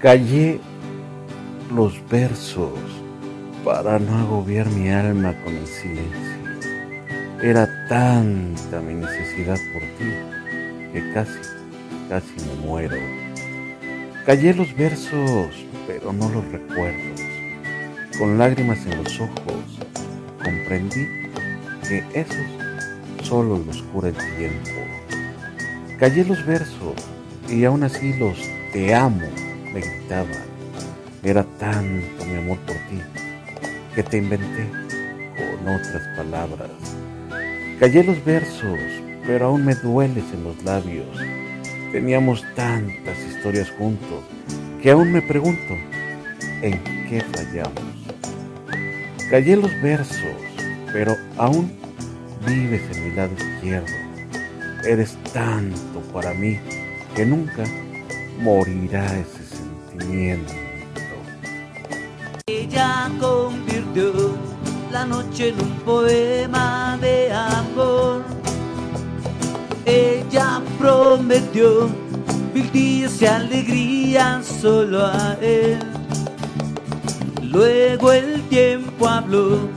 Callé los versos para no agobiar mi alma con el silencio. Era tanta mi necesidad por ti que casi, casi me muero. Callé los versos, pero no los recuerdos. Con lágrimas en los ojos, comprendí que esos solo los cura el tiempo. Callé los versos y aún así los te amo me gritaban. Era tanto mi amor por ti que te inventé con otras palabras. Callé los versos, pero aún me dueles en los labios. Teníamos tantas historias juntos que aún me pregunto en qué fallamos. Callé los versos, pero aún vives en mi lado izquierdo. Eres tanto para mí que nunca morirá ese Ella convirtió la noche en un poema de amor. Ella prometió mil días y alegría solo a él. Luego el tiempo habló,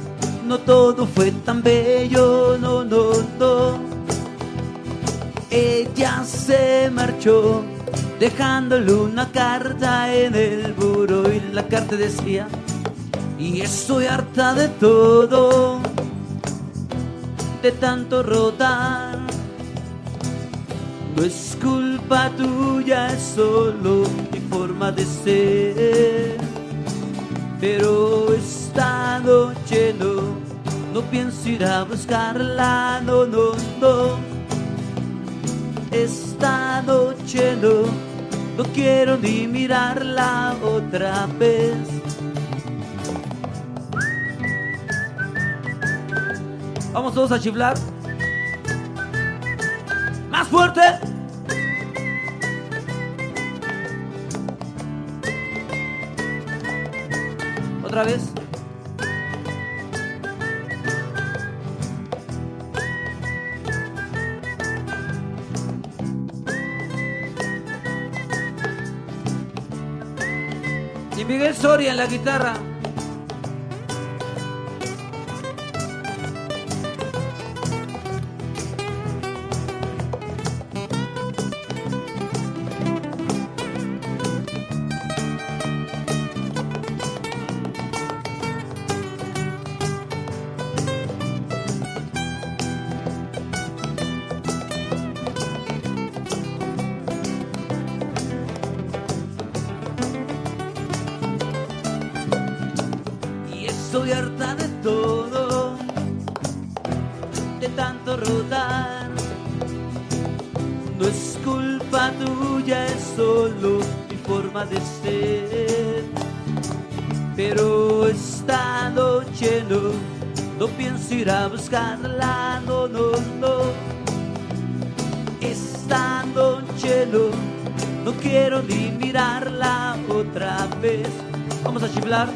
no todo fue tan bello, no, no, no. Ella se marchó, dejándole una carta en el buro y la carta decía, y estoy harta de todo, de tanto rodar. No es culpa tuya, es solo mi forma de ser. Pero esta noche no, no pienso ir a buscarla, no, no, no. Esta noche no, no quiero ni mirarla otra vez. Vamos todos a chiflar. Más fuerte. Otra vez. Y Miguel Soria en la guitarra. Estoy harta de todo, de tanto rodar. No es culpa tuya, es solo mi forma de ser. Pero esta noche no, pienso ir a buscarla, no, no, no. Esta noche no, no quiero ni mirarla otra vez. Vamos a chiflar.